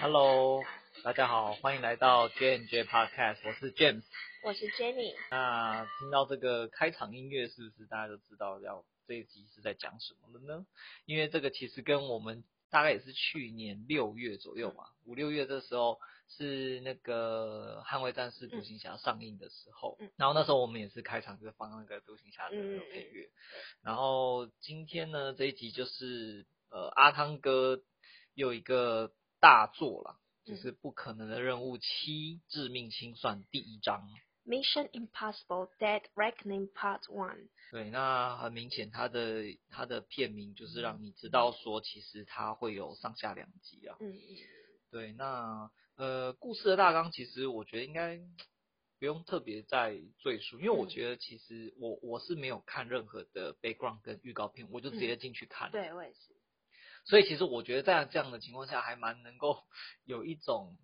Hello，大家好，欢迎来到 J N J Podcast，我是 James，我是 Jenny。那听到这个开场音乐，是不是大家都知道要这一集是在讲什么了呢？因为这个其实跟我们大概也是去年六月左右嘛，五六月这时候是那个捍卫战士独行侠上映的时候，嗯，然后那时候我们也是开场就放那个独行侠的配乐，嗯，然后今天呢这一集就是呃阿汤哥有一个。大作了，就是不可能的任务七：致命清算第一章。Mission Impossible: Dead Reckoning Part One。对，那很明显，它的它的片名就是让你知道说，其实它会有上下两集啊。嗯嗯。对，那呃，故事的大纲其实我觉得应该不用特别再赘述，因为我觉得其实我我是没有看任何的 background 跟预告片，我就直接进去看。对，我也是。所以其实我觉得在这样的情况下，还蛮能够有一种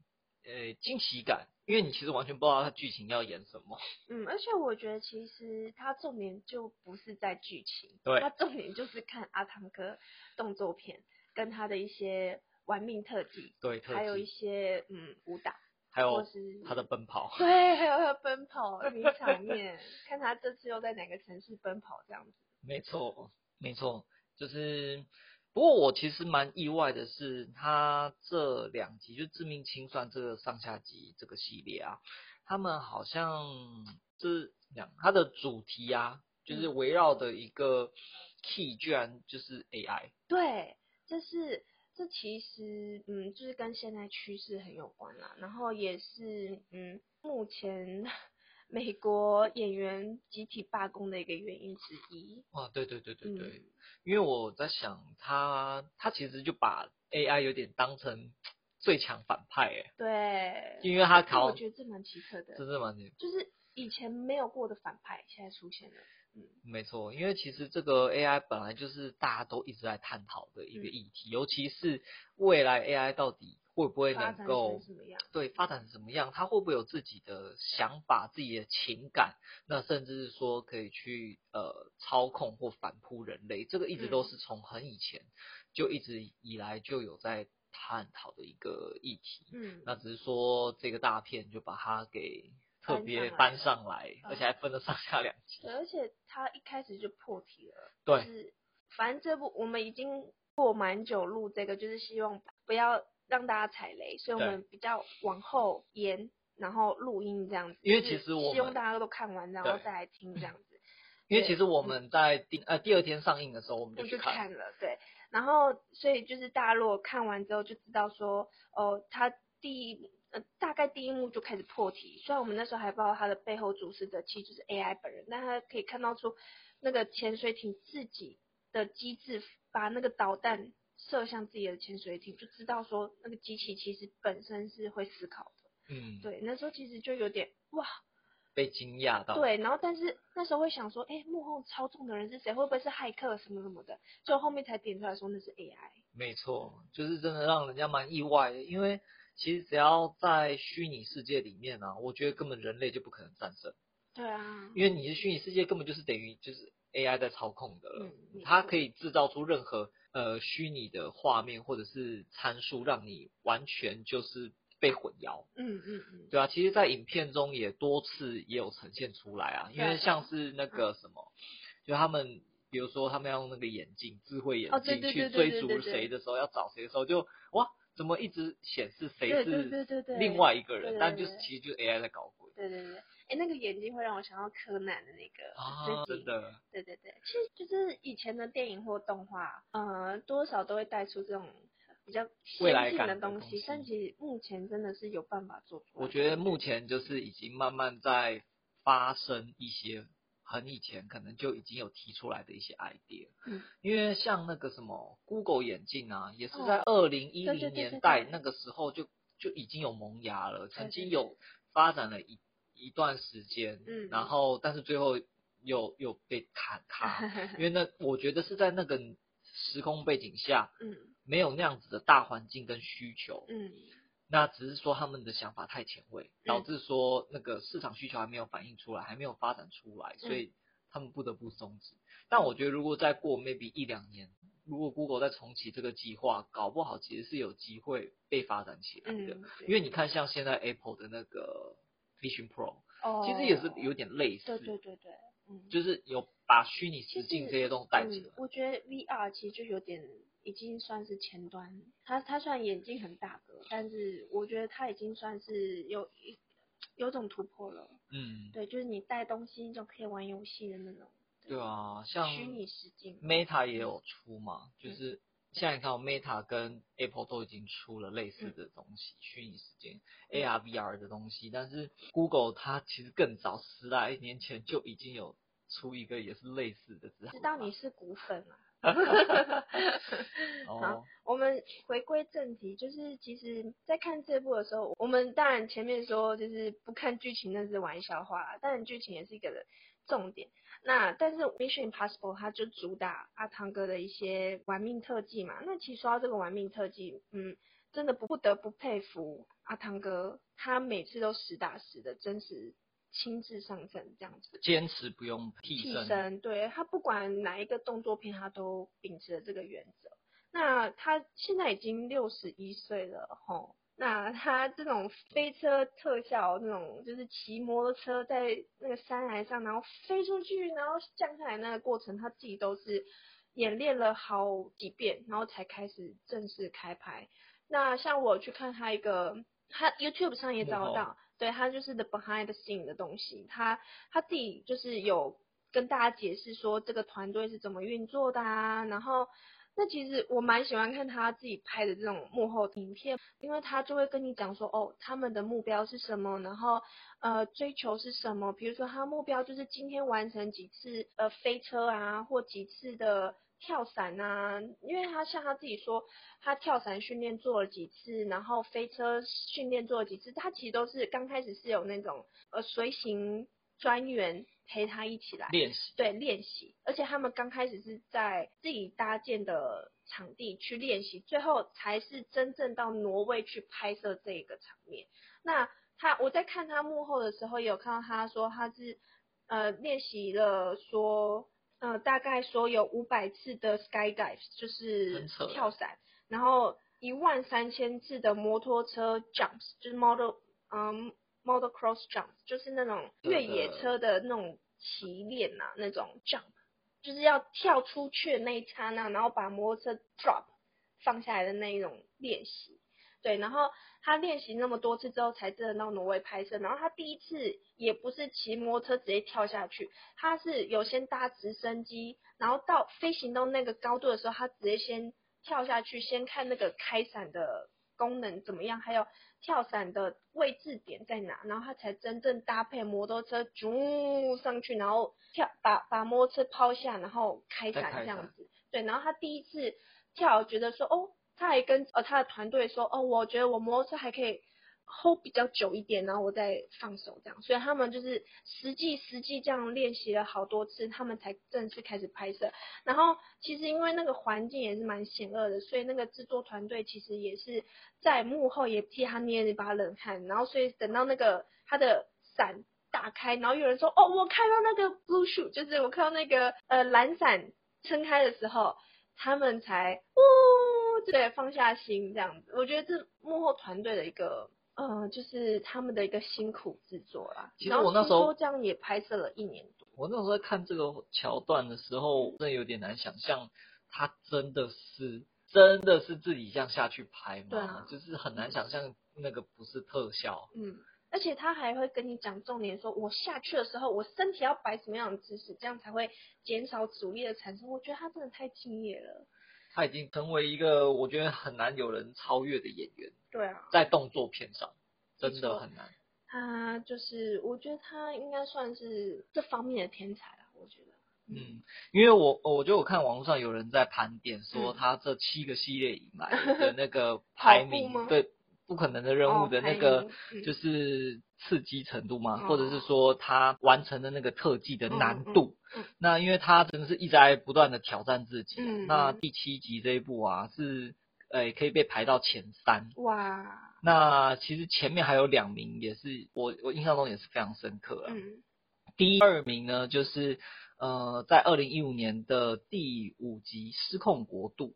呃惊喜感，因为你其实完全不知道它剧情要演什么。嗯，而且我觉得其实它重点就不是在剧情，对，它重点就是看阿汤哥动作片跟他的一些玩命特技，对，特技还有一些嗯武打，还有是他的奔跑，对，还有他的奔跑名场面，看他这次又在哪个城市奔跑这样子。没错，没错，就是。不过我其实蛮意外的是，他这两集就《致命清算》这个上下集这个系列啊，他们好像是讲，它的主题啊，就是围绕的一个 key，居然就是 AI。对，这是这其实嗯，就是跟现在趋势很有关啦，然后也是嗯，目前。美国演员集体罢工的一个原因之一。哇，对对对对对，嗯、因为我在想他，他他其实就把 AI 有点当成最强反派哎。对。因为他考，我觉得这蛮奇特的。真的蛮奇特。就是以前没有过的反派，现在出现了。嗯，没错，因为其实这个 AI 本来就是大家都一直在探讨的一个议题，嗯、尤其是未来 AI 到底。会不会能够对发展成什么样？他会不会有自己的想法、自己的情感？那甚至是说可以去呃操控或反扑人类？这个一直都是从很以前就一直以来就有在探讨的一个议题。嗯，那只是说这个大片就把它给特别搬上来，而且还分了上下两集。对，而且他一开始就破题了。对，就是反正这部我们已经过蛮久录这个，就是希望不要。让大家踩雷，所以我们比较往后延，然后录音这样子。因为其实我希望大家都看完，然后再来听这样子。因为其实我们在第呃第二天上映的时候，我们就去看，看了，对。然后所以就是大家如果看完之后就知道说，哦，他第一呃大概第一幕就开始破题，虽然我们那时候还不知道他的背后主使者其实就是 AI 本人，但他可以看到出那个潜水艇自己的机制，把那个导弹。射向自己的潜水艇，就知道说那个机器其实本身是会思考的。嗯，对，那时候其实就有点哇，被惊讶到。对，然后但是那时候会想说，哎，幕后操纵的人是谁？会不会是骇客什么什么的？就后面才点出来说那是 AI。没错，就是真的让人家蛮意外的，因为其实只要在虚拟世界里面啊，我觉得根本人类就不可能战胜。对啊，因为你的虚拟世界根本就是等于就是 AI 在操控的了，嗯，它可以制造出任何。呃，虚拟的画面或者是参数，让你完全就是被混淆。嗯嗯嗯，对啊，其实，在影片中也多次也有呈现出来啊，因为像是那个什么，就他们，比如说他们要用那个眼镜，智慧眼镜去追逐谁的时候，要找谁的时候，就哇，怎么一直显示谁是另外一个人，但就是其实就是 AI 在搞鬼。对对对。哎，那个眼睛会让我想到柯南的那个，啊，真的，对对对，其实就是以前的电影或动画，呃，多少都会带出这种比较先进的东西，东西，但其实目前真的是有办法做出来。我觉得目前就是已经慢慢在发生一些很以前可能就已经有提出来的一些 idea，嗯，因为像那个什么 Google 眼镜啊，也是在二零一零年代那个时候就就已经有萌芽了，曾经有发展了一。一段时间，嗯，然后但是最后又又被砍卡，因为那我觉得是在那个时空背景下，嗯，没有那样子的大环境跟需求，嗯，那只是说他们的想法太前卫，导致说那个市场需求还没有反映出来，还没有发展出来，所以他们不得不终止。但我觉得如果再过 maybe 一两年，如果 Google 再重启这个计划，搞不好其实是有机会被发展起来的。嗯、因为你看，像现在 Apple 的那个 Vision Pro，、哦、其实也是有点类似。对对对对，嗯，就是有把虚拟实境这些东西带进来、嗯。我觉得 VR 其实就有点已经算是前端，它它虽然眼睛很大个，但是我觉得它已经算是有一有种突破了。嗯，对，就是你带东西就可以玩游戏的那种。对啊，像虚拟实境，Meta 也有出嘛，嗯、就是现在你看，Meta 跟 Apple 都已经出了类似的东西，嗯、虚拟时间 AR、VR 的东西，但是 Google 它其实更早十来年前就已经有出一个也是类似的，知道你是股粉啊。好，哦、我们回归正题，就是其实，在看这部的时候，我们当然前面说就是不看剧情那是玩笑话啦，当然剧情也是一个重点。那但是 Mission Impossible 它就主打阿汤哥的一些玩命特技嘛。那其实说到这个玩命特技，嗯，真的不不得不佩服阿汤哥，他每次都实打实的真实亲自上阵这样子，坚持不用替身。替身，对，他不管哪一个动作片，他都秉持了这个原则。那他现在已经六十一岁了，吼。那他这种飞车特效，那种就是骑摩托车在那个山崖上，然后飞出去，然后降下来那个过程，他自己都是演练了好几遍，然后才开始正式开拍。那像我去看他一个，他 YouTube 上也找得到，哦、对，他就是 The Behind the Scene 的东西，他他自己就是有跟大家解释说这个团队是怎么运作的啊，然后。那其实我蛮喜欢看他自己拍的这种幕后影片，因为他就会跟你讲说，哦，他们的目标是什么，然后呃追求是什么，比如说他目标就是今天完成几次呃飞车啊，或几次的跳伞啊，因为他像他自己说，他跳伞训练做了几次，然后飞车训练做了几次，他其实都是刚开始是有那种呃随行专员。陪他一起来练习，对，练习，而且他们刚开始是在自己搭建的场地去练习，最后才是真正到挪威去拍摄这个场面。那他，我在看他幕后的时候，也有看到他说他是呃练习了说呃大概说有五百次的 sky dive 就是跳伞，然后一万三千次的摩托车 jumps 就是 model 嗯。Model cross jump 就是那种越野车的那种骑练呐，那种 jump 就是要跳出去的那一刹那，然后把摩托车 drop 放下来的那一种练习。对，然后他练习那么多次之后，才真的到挪威拍摄。然后他第一次也不是骑摩托车直接跳下去，他是有先搭直升机，然后到飞行到那个高度的时候，他直接先跳下去，先看那个开伞的功能怎么样，还有。跳伞的位置点在哪？然后他才真正搭配摩托车，啾上去，然后跳，把把摩托车抛下，然后开伞这样子。对，然后他第一次跳，觉得说，哦，他还跟呃他的团队说，哦，我觉得我摩托车还可以。Hold 比较久一点，然后我再放手这样，所以他们就是实际实际这样练习了好多次，他们才正式开始拍摄。然后其实因为那个环境也是蛮险恶的，所以那个制作团队其实也是在幕后也替他捏了一把冷汗。然后所以等到那个他的伞打开，然后有人说哦，我看到那个 blue shoe，就是我看到那个呃蓝伞撑开的时候，他们才呜对放下心这样子。我觉得这幕后团队的一个。嗯，就是他们的一个辛苦制作啦。其实我那时候这样也拍摄了一年多。我那时候在看这个桥段的时候，真的有点难想象，他真的是真的是自己这样下去拍吗？对啊，就是很难想象那个不是特效。嗯，而且他还会跟你讲重点，说我下去的时候，我身体要摆什么样的姿势，这样才会减少阻力的产生。我觉得他真的太敬业了。他已经成为一个我觉得很难有人超越的演员。对啊，在动作片上真的很难。他就是，我觉得他应该算是这方面的天才啊。我觉得，嗯，因为我我觉得我看网络上有人在盘点说他这七个系列以来 的那个排名，对。不可能的任务的那个就是刺激程度嘛，或者是说他完成的那个特技的难度。那因为他真的是一直在不断的挑战自己。那第七集这一部啊，是诶可以被排到前三。哇！那其实前面还有两名也是我我印象中也是非常深刻啊。第二名呢就是呃，在二零一五年的第五集《失控国度》。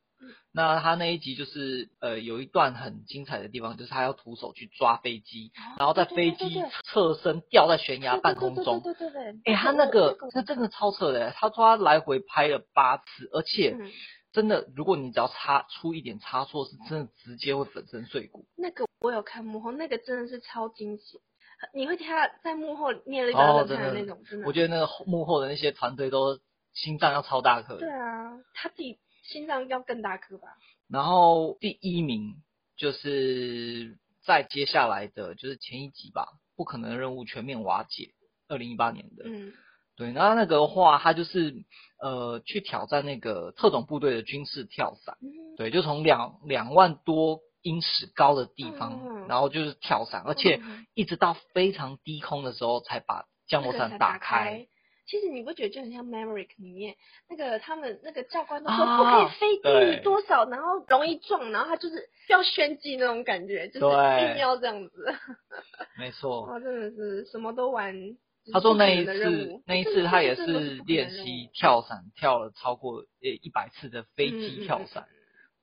那他那一集就是呃有一段很精彩的地方，就是他要徒手去抓飞机，哦、然后在飞机侧身掉在悬崖半空中。对对对对。哎，他那个那真的超扯的，他说他来回拍了八次，而且真的，如果你只要差出一点差错，是真的直接会粉身碎骨。那个我有看幕后，那个真的是超惊喜，你会听他在幕后捏了一张冷汗的那种，真的。我觉得那个幕后的那些团队都心脏要超大颗。对啊，他自己。心脏要更大颗吧。然后第一名就是在接下来的就是前一集吧，不可能任务全面瓦解，二零一八年的。嗯。对，那那个话，他就是呃去挑战那个特种部队的军事跳伞。嗯。对，就从两两万多英尺高的地方，嗯、然后就是跳伞，而且一直到非常低空的时候才把降落伞打开。其实你不觉得就很像《Maverick》里面那个他们那个教官都说不可以飞低于多少，啊、然后容易撞，然后他就是要炫技那种感觉，就是一定要这样子。没错。他，真的是什么都玩。他说那一次，那一次他也是练习跳伞，跳了超过呃一百次的飞机跳伞。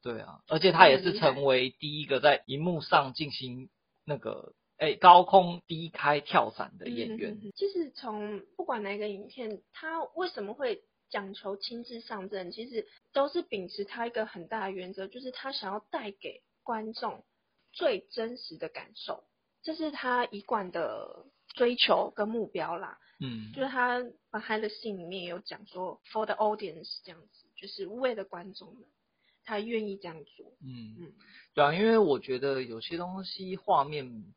对啊，而且他也是成为第一个在荧幕上进行那个。哎，高空低开跳伞的演员，嗯、其实从不管哪个影片，他为什么会讲求亲自上阵，其实都是秉持他一个很大的原则，就是他想要带给观众最真实的感受，这是他一贯的追求跟目标啦。嗯，就是他把他的信里面有讲说，for the audience 这样子，就是为了观众们，他愿意这样做。嗯嗯，对啊，因为我觉得有些东西画面。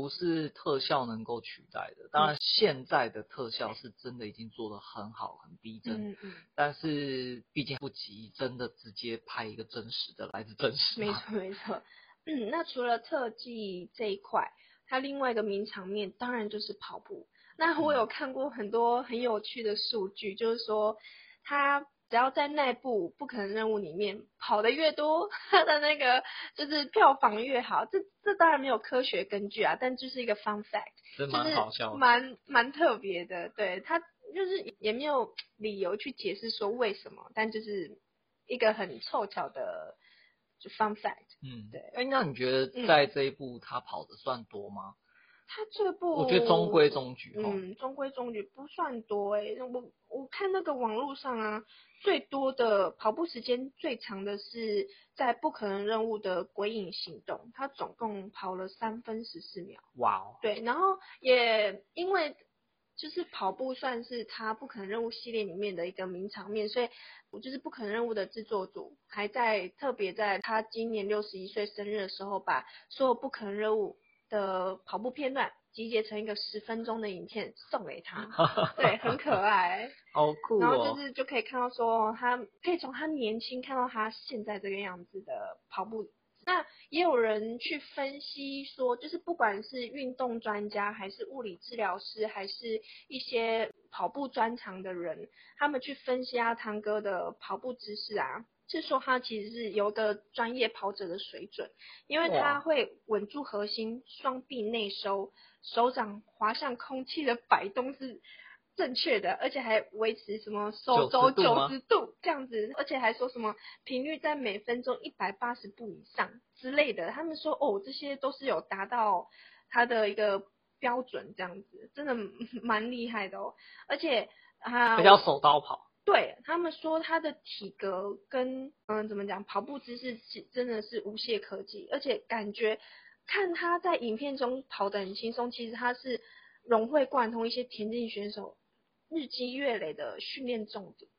不是特效能够取代的，当然现在的特效是真的已经做得很好，很逼真。嗯嗯。但是毕竟不及真的直接拍一个真实的来自真实。没错没错。嗯，那除了特技这一块，它另外一个名场面当然就是跑步。那我有看过很多很有趣的数据，就是说它。只要在那部不可能任务里面跑得越多，他的那个就是票房越好。这这当然没有科学根据啊，但就是一个 fun fact，真蛮好笑，蛮蛮特别的。对，他就是也没有理由去解释说为什么，但就是一个很凑巧的就 fun fact。嗯，对。哎，那你觉得在这一部他跑的算多吗？嗯他这部我觉得中规中矩，嗯，中规中矩不算多哎、欸。我我看那个网络上啊，最多的跑步时间最长的是在不可能任务的鬼影行动，他总共跑了三分十四秒。哇哦！对，然后也因为就是跑步算是他不可能任务系列里面的一个名场面，所以我就是不可能任务的制作组还在特别在他今年六十一岁生日的时候，把所有不可能任务。的跑步片段集结成一个十分钟的影片送给他，对，很可爱，好酷哦。然后就是就可以看到说，他可以从他年轻看到他现在这个样子的跑步。那也有人去分析说，就是不管是运动专家，还是物理治疗师，还是一些跑步专长的人，他们去分析阿汤哥的跑步姿势啊。是说他其实是有个专业跑者的水准，因为他会稳住核心，双臂内收，手掌滑向空气的摆动是正确的，而且还维持什么手肘九十度这样子，而且还说什么频率在每分钟一百八十步以上之类的。他们说哦，这些都是有达到他的一个标准，这样子真的蛮厉害的哦，而且啊，比较手刀跑。对他们说，他的体格跟嗯怎么讲，跑步姿势是真的是无懈可击，而且感觉看他在影片中跑得很轻松，其实他是融会贯通一些田径选手日积月累的训练重点。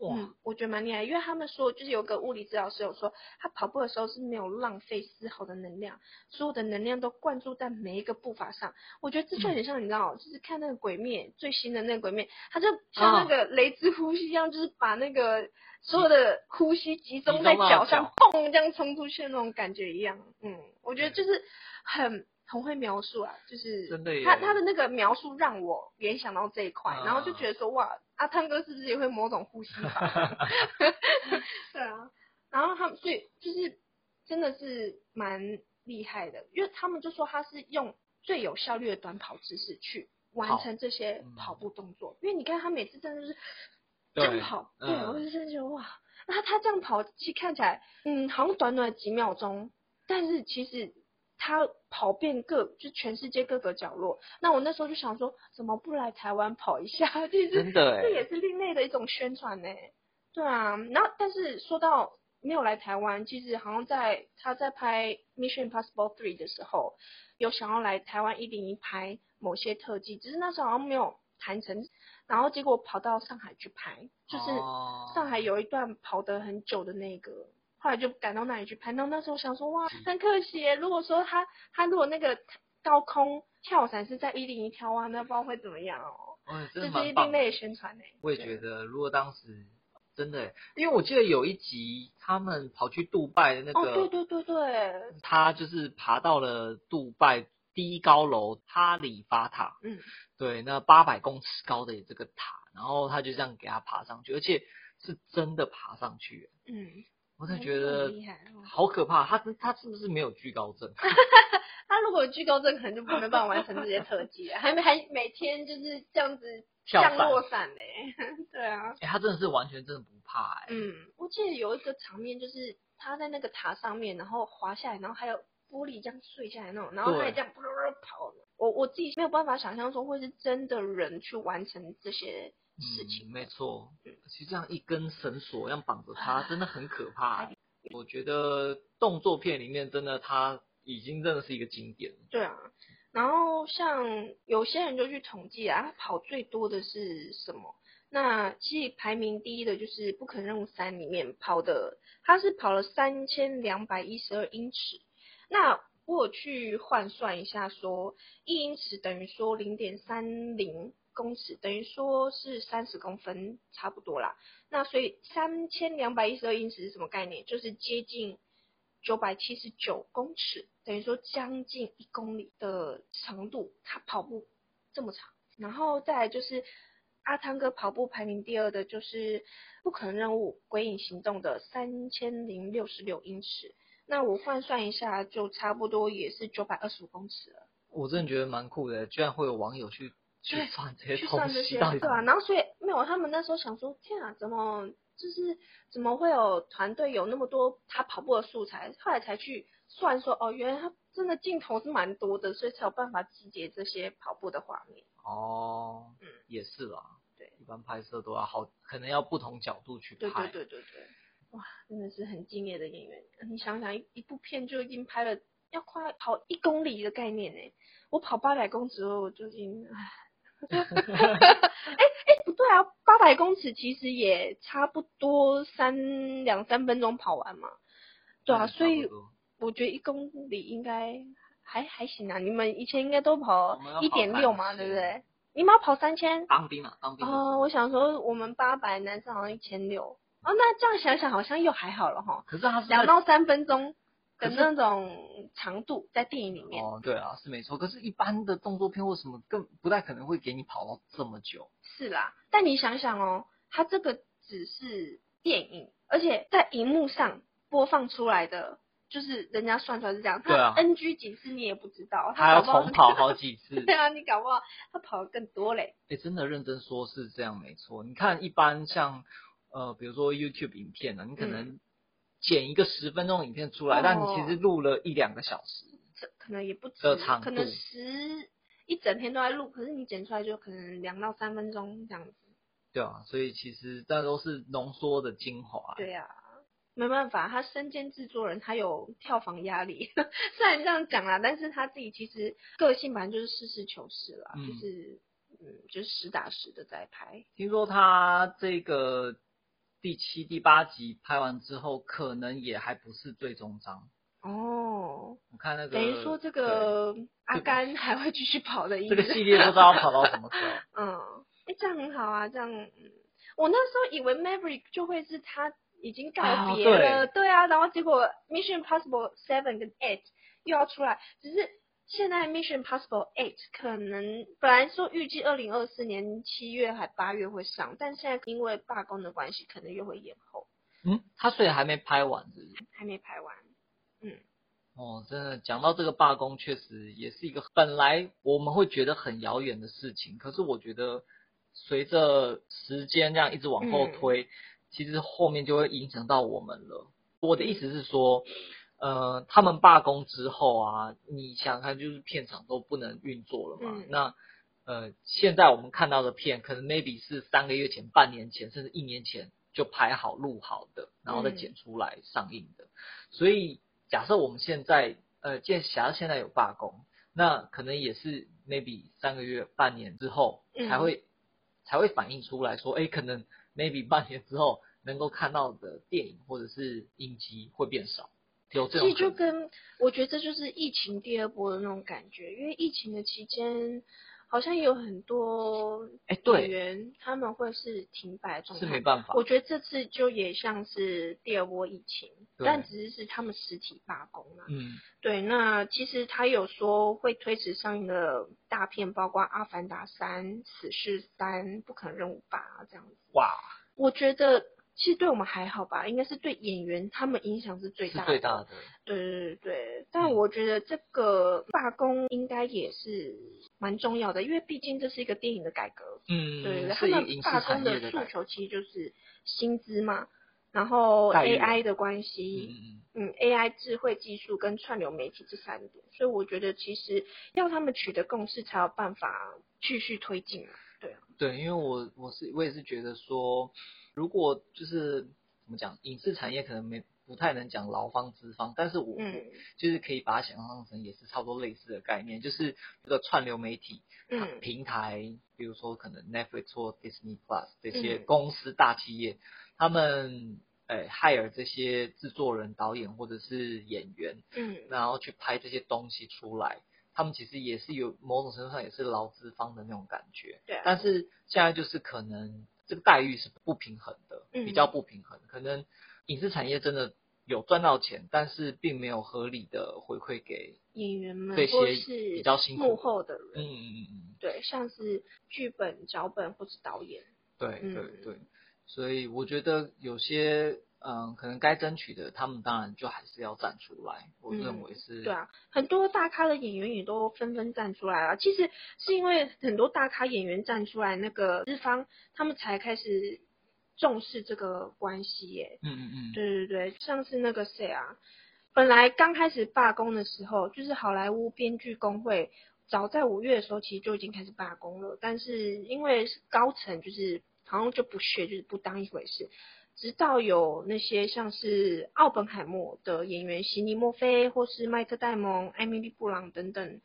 哇、嗯，我觉得蛮厉害，因为他们说，就是有个物理治疗师有说，他跑步的时候是没有浪费丝毫的能量，所有的能量都灌注在每一个步伐上。我觉得这就很像，你知道，嗯、就是看那个鬼灭最新的那个鬼灭，他就像那个雷之呼吸一样，哦、就是把那个所有的呼吸集中在脚上，砰这样冲出去的那种感觉一样。嗯，我觉得就是很。很会描述啊，就是他他的那个描述让我联想到这一块，啊、然后就觉得说哇，阿汤哥是不是也会某种呼吸法？对啊，然后他们所以就是真的是蛮厉害的，因为他们就说他是用最有效率的短跑姿势去完成这些跑步动作，嗯、因为你看他每次真的是这样跑，对，我就真的觉得哇，那他这样跑，其实看起来，嗯，好像短短几秒钟，但是其实他跑遍各，就全世界各个角落。那我那时候就想说，怎么不来台湾跑一下？其实这也是另类的一种宣传呢。对啊，然后但是说到没有来台湾，其实好像在他在拍《Mission Impossible 3》的时候，有想要来台湾一零一拍某些特技，只是那时候好像没有谈成。然后结果跑到上海去拍，就是上海有一段跑得很久的那个，后来就赶到那里去拍。那那时候想说，哇，很可惜，如果说他他如果那个高空跳伞是在一零一跳啊，那不知道会怎么样哦。嗯，这是一另类的宣传呢。我也觉得，如果当时真的，因为我记得有一集他们跑去杜拜的那个，哦，对对对对，他就是爬到了杜拜。第一高楼哈利法塔，嗯，对，那八百公尺高的这个塔，然后他就这样给他爬上去，而且是真的爬上去，嗯，我才觉得好可怕，他他是不是没有惧高症？他如果有惧高症，可能就不能办法完成这些特技啊，还没还每天就是这样子降落伞嘞，对啊，哎、欸，他真的是完全真的不怕哎、欸，嗯，我记得有一个场面就是他在那个塔上面，然后滑下来，然后还有。玻璃这样碎下来那种，然后他也这样噗噗跑。我我自己没有办法想象说会是真的人去完成这些事情。嗯、没错，其实这样一根绳索这样绑着他，真的很可怕、欸。我觉得动作片里面真的他已经真的是一个经典。对啊，然后像有些人就去统计啊，他跑最多的是什么？那其实排名第一的就是《不可能任务三》里面跑的，他是跑了三千两百一十二英尺。那我去换算一下說，说一英尺等于说零点三零公尺，等于说是三十公分，差不多啦。那所以三千两百一十二英尺是什么概念？就是接近九百七十九公尺，等于说将近一公里的长度，他跑步这么长。然后再来就是阿汤哥跑步排名第二的，就是不可能任务鬼影行动的三千零六十六英尺。那我换算一下，就差不多也是九百二十五公尺了。我真的觉得蛮酷的，居然会有网友去去算这些去算这些，对吧、啊？然后所以没有，他们那时候想说，天啊，怎么就是怎么会有团队有那么多他跑步的素材？后来才去算说，哦，原来他真的镜头是蛮多的，所以才有办法集结这些跑步的画面。哦，嗯，也是啦。对，一般拍摄都要好，可能要不同角度去拍。对对对对对。哇，真的是很敬业的演员。你想想，一一部片就已经拍了要快跑一公里的概念呢。我跑八百公尺我就已经唉。哎哎，不对啊，八百公尺其实也差不多三两三分钟跑完嘛。对啊，所以我觉得一公里应该还还行啊。你们以前应该都跑一点六嘛，对不对？你们要跑三千？当兵嘛，当兵。哦，我想说我们八百，男生好像一千六。哦，那这样想想好像又还好了哈。可是他是两到三分钟的那种长度，在电影里面。哦，对啊，是没错。可是，一般的动作片或什么更不太可能会给你跑到这么久？是啦，但你想想哦，它这个只是电影，而且在荧幕上播放出来的，就是人家算出来是这样。对啊。NG 几次你也不知道，他要重跑好几次。对啊，你搞不好他跑的更多嘞。哎，真的认真说是这样没错。你看，一般像。呃，比如说 YouTube 影片呢，你可能剪一个十分钟影片出来，嗯、但你其实录了一两个小时，这可能也不止，可能十一整天都在录，可是你剪出来就可能两到三分钟这样子。对啊，所以其实那都是浓缩的精华。对啊，没办法，他身兼制作人，他有票房压力。虽然这样讲啦，但是他自己其实个性本来就是实事求是啦，嗯、就是嗯，就是实打实的在拍。听说他这个。第七、第八集拍完之后，可能也还不是最终章哦。我看那个，等于说这个阿甘还会继续跑的意思。这个系列不知道要跑到什么时候。嗯，哎、欸，这样很好啊，这样。我那时候以为 Maverick 就会是他已经告别了，啊对，对啊，然后结果 Mission Impossible Seven 跟 Eight 又要出来，只是。现在 Mission Impossible Eight 可能本来说预计二零二四年七月还八月会上，但现在因为罢工的关系，可能又会延后。嗯，他所以还没拍完是不是？还没拍完。嗯。哦，真的讲到这个罢工，确实也是一个本来我们会觉得很遥远的事情，可是我觉得随着时间这样一直往后推，嗯、其实后面就会影响到我们了。我的意思是说，呃，他们罢工之后啊，你想想看，就是片场都不能运作了嘛。嗯、那呃，现在我们看到的片，可能 maybe 是三个月前、半年前，甚至一年前就拍好、录好的，然后再剪出来上映的。嗯、所以假设我们现在，呃，假设现在有罢工，那可能也是 maybe 三个月、半年之后才会、嗯、才会反映出来说，哎，可能 maybe 半年之后。能够看到的电影或者是影集会变少，有这种。其实就跟我觉得这就是疫情第二波的那种感觉，因为疫情的期间好像有很多演员他们会是停摆状态，是没办法。我觉得这次就也像是第二波疫情，但只是是他们实体罢工了。嗯，对。那其实他有说会推迟上映的大片，包括《阿凡达三》《死侍三》《不可能任务八》这样子。哇，我觉得。其实对我们还好吧，应该是对演员他们影响是最大的。最大的。对对对对，但我觉得这个罢工应该也是蛮重要的，因为毕竟这是一个电影的改革。嗯。对，他们罢工的诉求其实就是薪资嘛，然后 AI 的关系，嗯，嗯，AI 智慧技术跟串流媒体这三点，所以我觉得其实要他们取得共识才有办法继续推进嘛。对，因为我我是我也是觉得说。如果就是怎么讲，影视产业可能没不太能讲劳方资方，但是我、嗯、就是可以把它想象成也是差不多类似的概念，就是这个串流媒体、嗯、平台，比如说可能 Netflix 或 Disney Plus 这些公司大企业，嗯、他们诶 hire 这些制作人、导演或者是演员，嗯，然后去拍这些东西出来，他们其实也是有某种程度上也是劳资方的那种感觉，对、啊，但是现在就是可能。这个待遇是不平衡的，比较不平衡。嗯、可能影视产业真的有赚到钱，但是并没有合理的回馈给演员们，这些比较辛苦幕后的人。嗯嗯嗯嗯，对，像是剧本、脚本或是导演。对对对，所以我觉得有些。嗯，可能该争取的，他们当然就还是要站出来。我认为是。嗯、对啊，很多大咖的演员也都纷纷站出来了。其实是因为很多大咖演员站出来，那个日方他们才开始重视这个关系耶。嗯嗯嗯。对对对，像是那个谁啊，本来刚开始罢工的时候，就是好莱坞编剧工会，早在五月的时候其实就已经开始罢工了，但是因为高层就是好像就不屑，就是不当一回事。直到有那些像是奥本海默的演员席尼墨菲，或是麦克戴蒙、艾米丽布朗等等，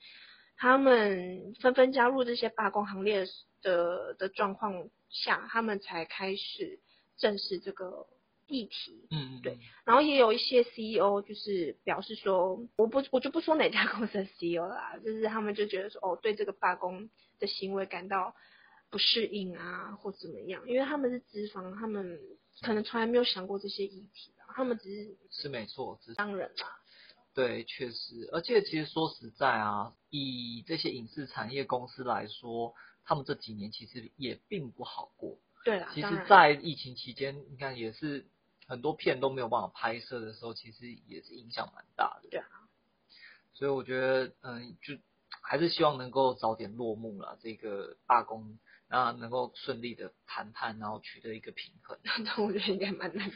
他们纷纷加入这些罢工行列的的状况下，他们才开始正视这个议题。嗯，对。然后也有一些 CEO 就是表示说，我不我就不说哪家公司的 CEO 啦，就是他们就觉得说，哦，对这个罢工的行为感到不适应啊，或怎么样，因为他们是资方，他们。可能从来没有想过这些议题，他们只是是没错，只是当然啦。对，确实，而且其实说实在啊，以这些影视产业公司来说，他们这几年其实也并不好过。对啊，其实，在疫情期间，你看也是很多片都没有办法拍摄的时候，其实也是影响蛮大的。对啊，所以我觉得，嗯，就还是希望能够早点落幕了，这个罢工。那能够顺利的谈判，然后取得一个平衡，那我觉得应该蛮难的。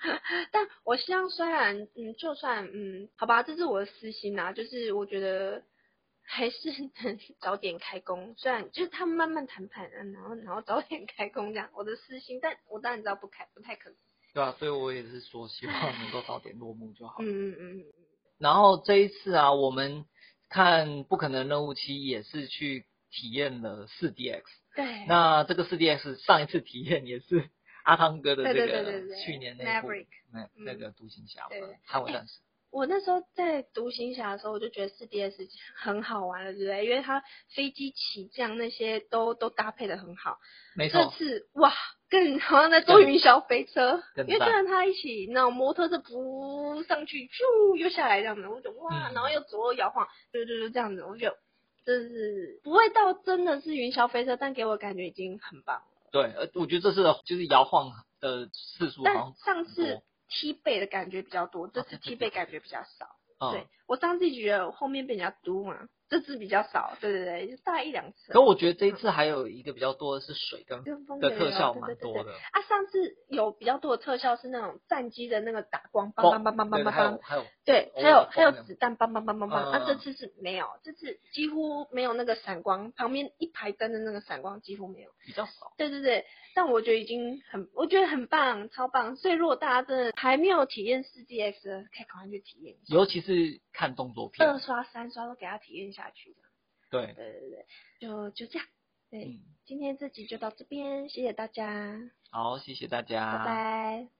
但我希望，虽然嗯，就算嗯，好吧，这是我的私心呐，就是我觉得还是能早点开工。虽然就是他们慢慢谈判，然后然后早点开工这样，我的私心，但我当然知道不开不太可能。对啊，所以我也是说，希望能够早点落幕就好。嗯嗯嗯。然后这一次啊，我们看《不可能任务期》也是去体验了四 DX。对，那这个四 DX 上一次体验也是 阿汤哥的这个去年那部那那个独行侠，捍卫战士。我那时候在独行侠的时候，我就觉得四 D S 很好玩了，对不对？因为它飞机起降那些都都搭配的很好。没错。这次哇，更好像在坐云霄飞车，因为跟着他一起，那种摩托车扑上去，咻又下来这样子，我就哇，然后又左右摇晃，对对对，这样子，我觉得。就是不会到真的是云霄飞车，但给我感觉已经很棒了。对，呃，我觉得这次的就是摇晃的次数，但上次踢背的感觉比较多，这次踢背感觉比较少。对，我上次觉得后面被人家嘟嘛。这次比较少，对对对，就大概一两次。可我觉得这一次还有一个比较多的是水跟风的特效，蛮多的。啊，上次有比较多的特效是那种战机的那个打光，梆梆梆梆梆梆梆，还有对，还有还有子弹，梆梆梆梆梆。啊，这次是没有，这次几乎没有那个闪光，旁边一排灯的那个闪光几乎没有，比较少。对对对，但我觉得已经很，我觉得很棒，超棒。所以如果大家真的还没有体验四 DX 的，可以赶快去体验一下。尤其是看动作片，二刷三刷都给他体验一下去的。对对对对，就就这样。对，嗯、今天这集就到这边，谢谢大家。好，谢谢大家，拜拜。